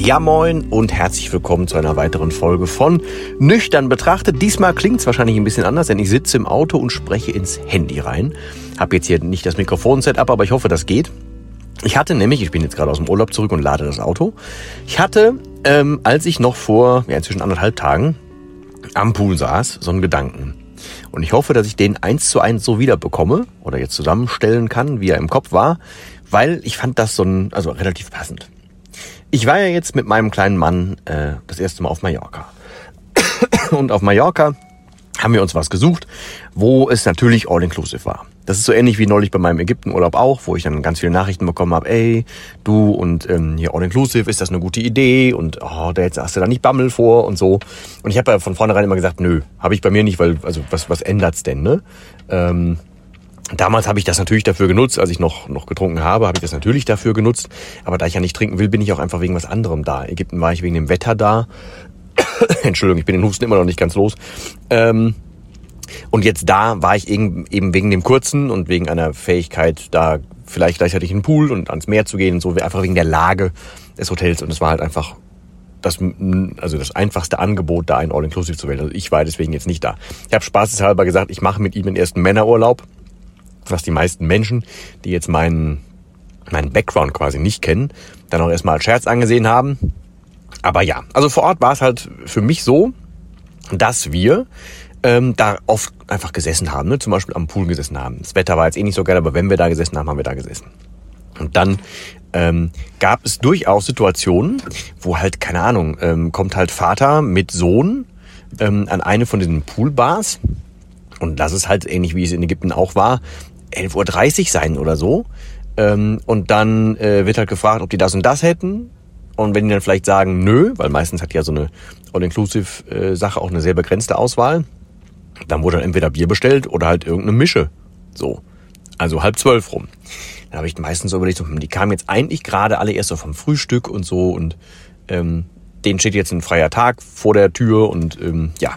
Ja moin und herzlich willkommen zu einer weiteren Folge von Nüchtern betrachtet. Diesmal klingt es wahrscheinlich ein bisschen anders, denn ich sitze im Auto und spreche ins Handy rein. Hab jetzt hier nicht das Mikrofon-Setup, aber ich hoffe, das geht. Ich hatte nämlich, ich bin jetzt gerade aus dem Urlaub zurück und lade das Auto. Ich hatte, ähm, als ich noch vor ja, inzwischen anderthalb Tagen am Pool saß, so einen Gedanken. Und ich hoffe, dass ich den eins zu eins so wieder bekomme oder jetzt zusammenstellen kann, wie er im Kopf war, weil ich fand das so ein, also relativ passend. Ich war ja jetzt mit meinem kleinen Mann äh, das erste Mal auf Mallorca. Und auf Mallorca haben wir uns was gesucht, wo es natürlich all-inclusive war. Das ist so ähnlich wie neulich bei meinem Ägyptenurlaub auch, wo ich dann ganz viele Nachrichten bekommen habe, ey, du und ähm, hier all-inclusive, ist das eine gute Idee? Und oh, da jetzt hast du da nicht Bammel vor und so. Und ich habe ja von vornherein immer gesagt, nö, habe ich bei mir nicht, weil, also was, was ändert's denn, ne? Ähm, Damals habe ich das natürlich dafür genutzt, als ich noch, noch getrunken habe, habe ich das natürlich dafür genutzt. Aber da ich ja nicht trinken will, bin ich auch einfach wegen was anderem da. Ägypten war ich wegen dem Wetter da. Entschuldigung, ich bin den Husten immer noch nicht ganz los. Ähm, und jetzt da war ich eben, eben wegen dem Kurzen und wegen einer Fähigkeit, da vielleicht gleichzeitig in den Pool und ans Meer zu gehen und so, einfach wegen der Lage des Hotels. Und es war halt einfach das, also das einfachste Angebot, da ein All-Inclusive zu wählen. Also ich war deswegen jetzt nicht da. Ich habe spaßeshalber gesagt, ich mache mit ihm den ersten Männerurlaub was die meisten Menschen, die jetzt meinen, meinen Background quasi nicht kennen, dann auch erstmal als Scherz angesehen haben. Aber ja, also vor Ort war es halt für mich so, dass wir ähm, da oft einfach gesessen haben, ne? zum Beispiel am Pool gesessen haben. Das Wetter war jetzt eh nicht so geil, aber wenn wir da gesessen haben, haben wir da gesessen. Und dann ähm, gab es durchaus Situationen, wo halt, keine Ahnung, ähm, kommt halt Vater mit Sohn ähm, an eine von diesen Poolbars. Und das ist halt ähnlich wie es in Ägypten auch war. 11.30 Uhr sein oder so. Ähm, und dann äh, wird halt gefragt, ob die das und das hätten. Und wenn die dann vielleicht sagen, nö, weil meistens hat ja so eine All-Inclusive-Sache auch eine sehr begrenzte Auswahl, dann wurde dann entweder Bier bestellt oder halt irgendeine Mische. So. Also halb zwölf rum. Da habe ich meistens so überlegt, hm, die kamen jetzt eigentlich gerade alle erst so vom Frühstück und so und ähm, denen steht jetzt ein freier Tag vor der Tür und ähm, ja,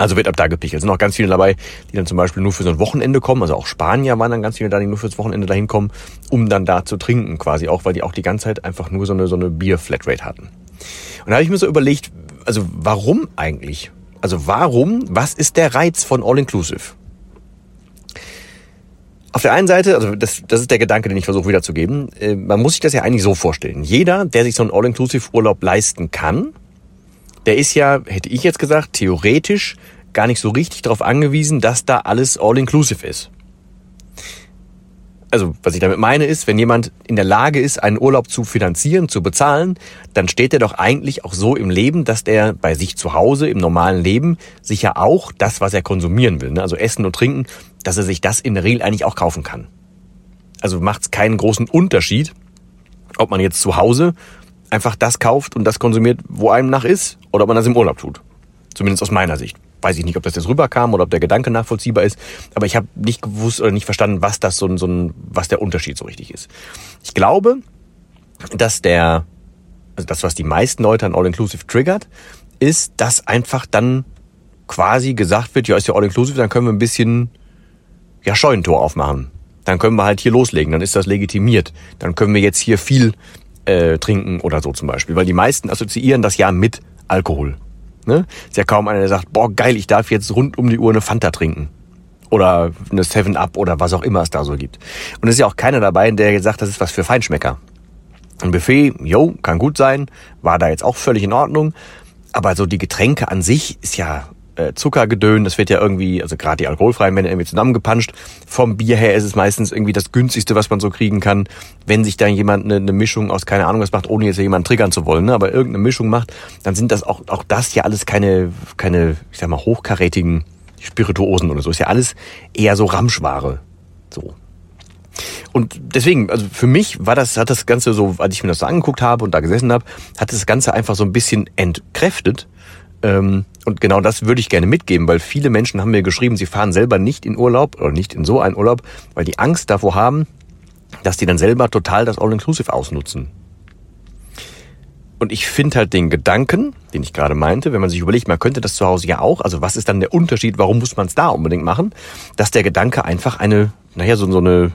also wird ab da gepichelt. Es sind auch ganz viele dabei, die dann zum Beispiel nur für so ein Wochenende kommen. Also auch Spanier waren dann ganz viele da, die nur fürs Wochenende dahin kommen, um dann da zu trinken quasi auch, weil die auch die ganze Zeit einfach nur so eine, so eine Bier-Flatrate hatten. Und da habe ich mir so überlegt, also warum eigentlich? Also warum, was ist der Reiz von All-Inclusive? Auf der einen Seite, also das, das ist der Gedanke, den ich versuche wiederzugeben, äh, man muss sich das ja eigentlich so vorstellen. Jeder, der sich so einen All-Inclusive-Urlaub leisten kann, der ist ja, hätte ich jetzt gesagt, theoretisch gar nicht so richtig darauf angewiesen, dass da alles all-inclusive ist. Also, was ich damit meine ist, wenn jemand in der Lage ist, einen Urlaub zu finanzieren, zu bezahlen, dann steht er doch eigentlich auch so im Leben, dass der bei sich zu Hause im normalen Leben sich ja auch das, was er konsumieren will, ne? also Essen und Trinken, dass er sich das in der Regel eigentlich auch kaufen kann. Also macht es keinen großen Unterschied, ob man jetzt zu Hause einfach das kauft und das konsumiert, wo einem nach ist, oder ob man das im Urlaub tut. Zumindest aus meiner Sicht. Weiß ich nicht, ob das jetzt rüberkam oder ob der Gedanke nachvollziehbar ist, aber ich habe nicht gewusst oder nicht verstanden, was das so ein, so ein, was der Unterschied so richtig ist. Ich glaube, dass der, also das, was die meisten Leute an All-Inclusive triggert, ist, dass einfach dann quasi gesagt wird, ja, ist ja All-Inclusive, dann können wir ein bisschen, ja, Scheunentor aufmachen. Dann können wir halt hier loslegen, dann ist das legitimiert. Dann können wir jetzt hier viel äh, trinken oder so zum Beispiel. Weil die meisten assoziieren das ja mit Alkohol. Ne? Ist ja kaum einer, der sagt, boah, geil, ich darf jetzt rund um die Uhr eine Fanta trinken. Oder eine Seven Up oder was auch immer es da so gibt. Und es ist ja auch keiner dabei, der sagt, das ist was für Feinschmecker. Ein Buffet, jo, kann gut sein, war da jetzt auch völlig in Ordnung. Aber so die Getränke an sich ist ja äh, Zuckergedön, das wird ja irgendwie, also gerade die alkoholfreien werden irgendwie zusammengepanscht. Vom Bier her ist es meistens irgendwie das günstigste, was man so kriegen kann. Wenn sich da jemand eine, eine Mischung aus keine Ahnung was macht, ohne jetzt jemanden triggern zu wollen, ne, aber irgendeine Mischung macht, dann sind das auch, auch das ja alles keine, keine, ich sag mal, hochkarätigen Spirituosen oder so. Ist ja alles eher so Ramschware. So. Und deswegen, also für mich war das, hat das Ganze so, als ich mir das so angeguckt habe und da gesessen habe, hat das Ganze einfach so ein bisschen entkräftet. Ähm, und genau das würde ich gerne mitgeben, weil viele Menschen haben mir geschrieben, sie fahren selber nicht in Urlaub oder nicht in so einen Urlaub, weil die Angst davor haben, dass die dann selber total das All-Inclusive ausnutzen. Und ich finde halt den Gedanken, den ich gerade meinte, wenn man sich überlegt, man könnte das zu Hause ja auch, also was ist dann der Unterschied, warum muss man es da unbedingt machen, dass der Gedanke einfach eine, naja, so, so eine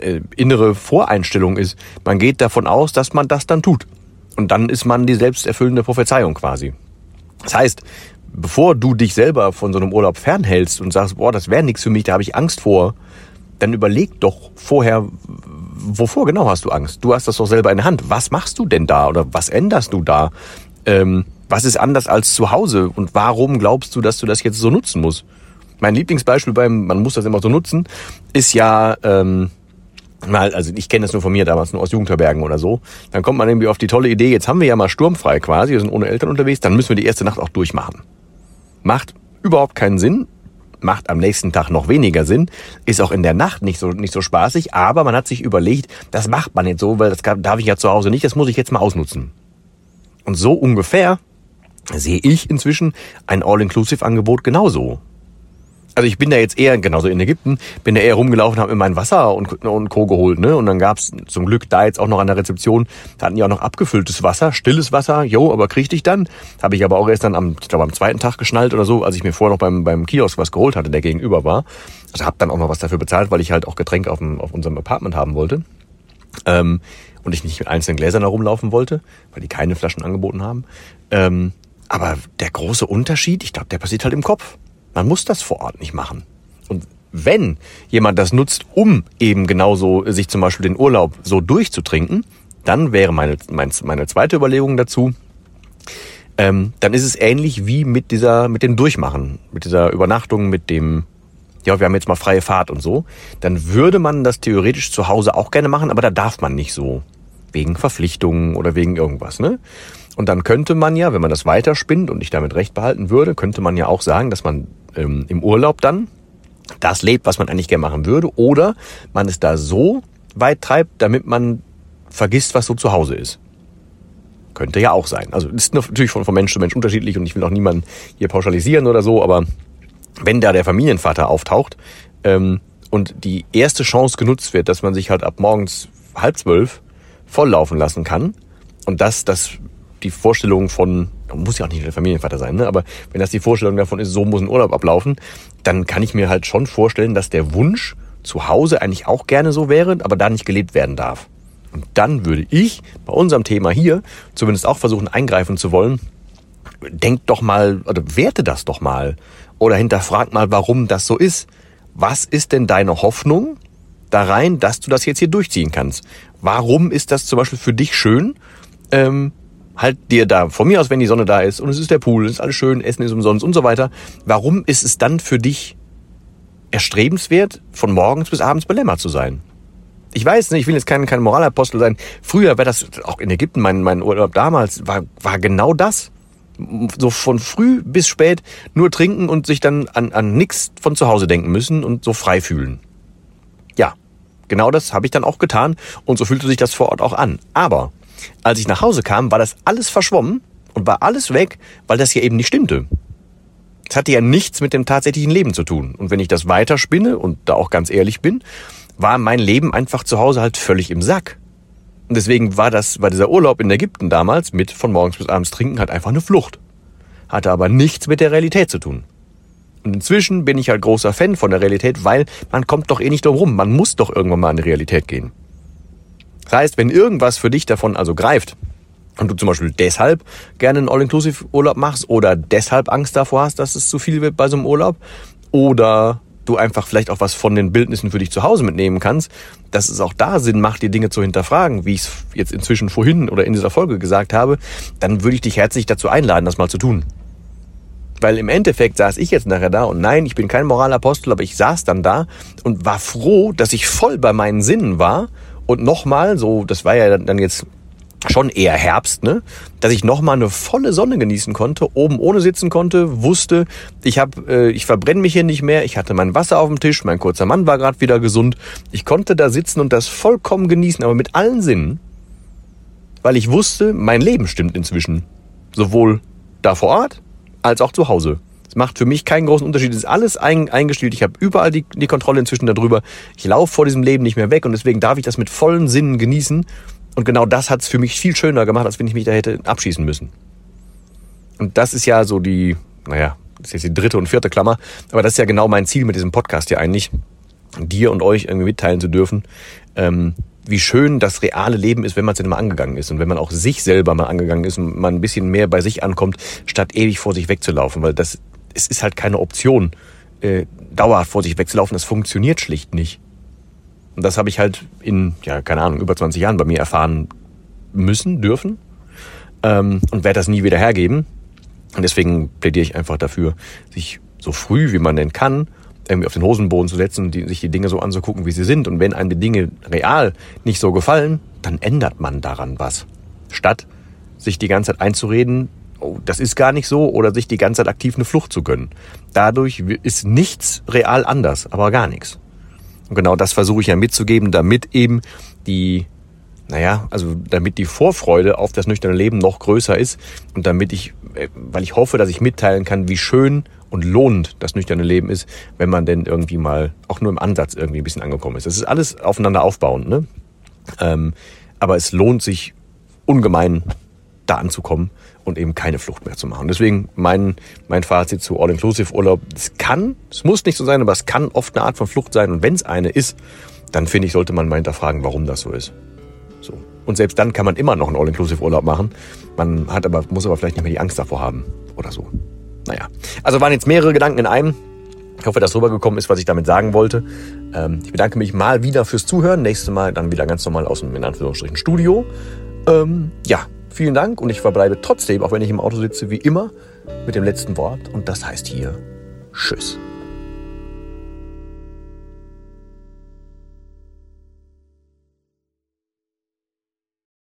äh, innere Voreinstellung ist. Man geht davon aus, dass man das dann tut. Und dann ist man die selbsterfüllende Prophezeiung quasi. Das heißt, bevor du dich selber von so einem Urlaub fernhältst und sagst, boah, das wäre nichts für mich, da habe ich Angst vor, dann überleg doch vorher, wovor genau hast du Angst? Du hast das doch selber in der Hand. Was machst du denn da oder was änderst du da? Ähm, was ist anders als zu Hause und warum glaubst du, dass du das jetzt so nutzen musst? Mein Lieblingsbeispiel beim, man muss das immer so nutzen, ist ja, ähm, mal, also ich kenne das nur von mir damals, nur aus Jugendherbergen oder so, dann kommt man irgendwie auf die tolle Idee, jetzt haben wir ja mal sturmfrei quasi, wir sind ohne Eltern unterwegs, dann müssen wir die erste Nacht auch durchmachen. Macht überhaupt keinen Sinn, macht am nächsten Tag noch weniger Sinn, ist auch in der Nacht nicht so, nicht so spaßig, aber man hat sich überlegt, das macht man jetzt so, weil das darf ich ja zu Hause nicht, das muss ich jetzt mal ausnutzen. Und so ungefähr sehe ich inzwischen ein All-Inclusive-Angebot genauso. Also ich bin da jetzt eher, genauso in Ägypten, bin da eher rumgelaufen, habe mir mein Wasser und, und Co. geholt. Ne? Und dann gab's zum Glück da jetzt auch noch an der Rezeption, da hatten die auch noch abgefülltes Wasser, stilles Wasser, jo, aber krieg ich dann. Habe ich aber auch erst dann am, ich glaube, am zweiten Tag geschnallt oder so, als ich mir vorher noch beim, beim Kiosk was geholt hatte, der gegenüber war. Also habe dann auch noch was dafür bezahlt, weil ich halt auch Getränke auf, auf unserem Apartment haben wollte. Ähm, und ich nicht mit einzelnen Gläsern herumlaufen wollte, weil die keine Flaschen angeboten haben. Ähm, aber der große Unterschied, ich glaube, der passiert halt im Kopf. Man muss das vor Ort nicht machen. Und wenn jemand das nutzt, um eben genauso sich zum Beispiel den Urlaub so durchzutrinken, dann wäre meine, meine, zweite Überlegung dazu, ähm, dann ist es ähnlich wie mit dieser, mit dem Durchmachen, mit dieser Übernachtung, mit dem, ja, wir haben jetzt mal freie Fahrt und so. Dann würde man das theoretisch zu Hause auch gerne machen, aber da darf man nicht so. Wegen Verpflichtungen oder wegen irgendwas, ne? Und dann könnte man ja, wenn man das weiterspinnt und ich damit recht behalten würde, könnte man ja auch sagen, dass man ähm, im Urlaub dann das lebt, was man eigentlich gerne machen würde, oder man es da so weit treibt, damit man vergisst, was so zu Hause ist. Könnte ja auch sein. Also ist natürlich von, von Mensch zu Mensch unterschiedlich und ich will auch niemanden hier pauschalisieren oder so, aber wenn da der Familienvater auftaucht ähm, und die erste Chance genutzt wird, dass man sich halt ab morgens halb zwölf volllaufen lassen kann und das das die Vorstellung von, muss ja auch nicht der Familienvater sein, ne? aber wenn das die Vorstellung davon ist, so muss ein Urlaub ablaufen, dann kann ich mir halt schon vorstellen, dass der Wunsch zu Hause eigentlich auch gerne so wäre, aber da nicht gelebt werden darf. Und dann würde ich bei unserem Thema hier zumindest auch versuchen, eingreifen zu wollen. Denk doch mal, oder werte das doch mal. Oder hinterfrag mal, warum das so ist. Was ist denn deine Hoffnung da rein, dass du das jetzt hier durchziehen kannst? Warum ist das zum Beispiel für dich schön, ähm, halt dir da von mir aus, wenn die Sonne da ist und es ist der Pool, es ist alles schön, Essen ist umsonst und so weiter. Warum ist es dann für dich erstrebenswert, von morgens bis abends belämmert zu sein? Ich weiß nicht, ich will jetzt kein, kein Moralapostel sein. Früher wäre das, auch in Ägypten, mein, mein Urlaub damals, war, war genau das. So von früh bis spät nur trinken und sich dann an, an nichts von zu Hause denken müssen und so frei fühlen. Ja, genau das habe ich dann auch getan und so fühlte sich das vor Ort auch an. Aber als ich nach Hause kam, war das alles verschwommen und war alles weg, weil das hier eben nicht stimmte. Es hatte ja nichts mit dem tatsächlichen Leben zu tun. Und wenn ich das weiterspinne und da auch ganz ehrlich bin, war mein Leben einfach zu Hause halt völlig im Sack. Und deswegen war das, war dieser Urlaub in Ägypten damals mit von morgens bis abends trinken halt einfach eine Flucht. Hatte aber nichts mit der Realität zu tun. Und inzwischen bin ich halt großer Fan von der Realität, weil man kommt doch eh nicht drum rum. Man muss doch irgendwann mal an die Realität gehen. Das heißt, wenn irgendwas für dich davon also greift und du zum Beispiel deshalb gerne einen All-Inclusive-Urlaub machst oder deshalb Angst davor hast, dass es zu viel wird bei so einem Urlaub oder du einfach vielleicht auch was von den Bildnissen für dich zu Hause mitnehmen kannst, dass es auch da Sinn macht, die Dinge zu hinterfragen, wie ich es jetzt inzwischen vorhin oder in dieser Folge gesagt habe, dann würde ich dich herzlich dazu einladen, das mal zu tun. Weil im Endeffekt saß ich jetzt nachher da und nein, ich bin kein Moralapostel, aber ich saß dann da und war froh, dass ich voll bei meinen Sinnen war und nochmal, so, das war ja dann jetzt schon eher Herbst, ne? Dass ich nochmal eine volle Sonne genießen konnte, oben ohne sitzen konnte, wusste, ich hab, äh, ich verbrenne mich hier nicht mehr, ich hatte mein Wasser auf dem Tisch, mein kurzer Mann war gerade wieder gesund. Ich konnte da sitzen und das vollkommen genießen, aber mit allen Sinnen, weil ich wusste, mein Leben stimmt inzwischen. Sowohl da vor Ort als auch zu Hause. Es macht für mich keinen großen Unterschied. Es ist alles ein, eingestellt. Ich habe überall die, die Kontrolle inzwischen darüber. Ich laufe vor diesem Leben nicht mehr weg und deswegen darf ich das mit vollen Sinnen genießen. Und genau das hat es für mich viel schöner gemacht, als wenn ich mich da hätte abschießen müssen. Und das ist ja so die, naja, das ist jetzt die dritte und vierte Klammer, aber das ist ja genau mein Ziel mit diesem Podcast hier eigentlich, dir und euch irgendwie mitteilen zu dürfen, ähm, wie schön das reale Leben ist, wenn man es denn mal angegangen ist und wenn man auch sich selber mal angegangen ist und man ein bisschen mehr bei sich ankommt, statt ewig vor sich wegzulaufen, weil das es ist halt keine Option, äh, dauerhaft vor sich wegzulaufen. Das funktioniert schlicht nicht. Und das habe ich halt in, ja, keine Ahnung, über 20 Jahren bei mir erfahren müssen, dürfen. Ähm, und werde das nie wieder hergeben. Und deswegen plädiere ich einfach dafür, sich so früh wie man denn kann, irgendwie auf den Hosenboden zu setzen, die, sich die Dinge so anzugucken, wie sie sind. Und wenn einem die Dinge real nicht so gefallen, dann ändert man daran was. Statt sich die ganze Zeit einzureden, oh, das ist gar nicht so, oder sich die ganze Zeit aktiv eine Flucht zu gönnen. Dadurch ist nichts real anders, aber gar nichts. Und genau das versuche ich ja mitzugeben, damit eben die, naja, also damit die Vorfreude auf das nüchterne Leben noch größer ist und damit ich, äh, weil ich hoffe, dass ich mitteilen kann, wie schön und lohnend das nüchterne Leben ist, wenn man denn irgendwie mal auch nur im Ansatz irgendwie ein bisschen angekommen ist. Das ist alles aufeinander aufbauend, ne? Ähm, aber es lohnt sich ungemein, da anzukommen und eben keine Flucht mehr zu machen. Deswegen mein, mein Fazit zu All-Inclusive-Urlaub. Es kann, es muss nicht so sein, aber es kann oft eine Art von Flucht sein. Und wenn es eine ist, dann finde ich, sollte man mal hinterfragen, warum das so ist. So. Und selbst dann kann man immer noch einen All-Inclusive-Urlaub machen. Man hat aber, muss aber vielleicht nicht mehr die Angst davor haben oder so. Naja. Also waren jetzt mehrere Gedanken in einem. Ich hoffe, dass rübergekommen ist, was ich damit sagen wollte. Ähm, ich bedanke mich mal wieder fürs Zuhören. Nächstes Mal dann wieder ganz normal aus dem, in Anführungsstrichen, Studio. Ähm, ja, Vielen Dank und ich verbleibe trotzdem, auch wenn ich im Auto sitze, wie immer, mit dem letzten Wort. Und das heißt hier Tschüss.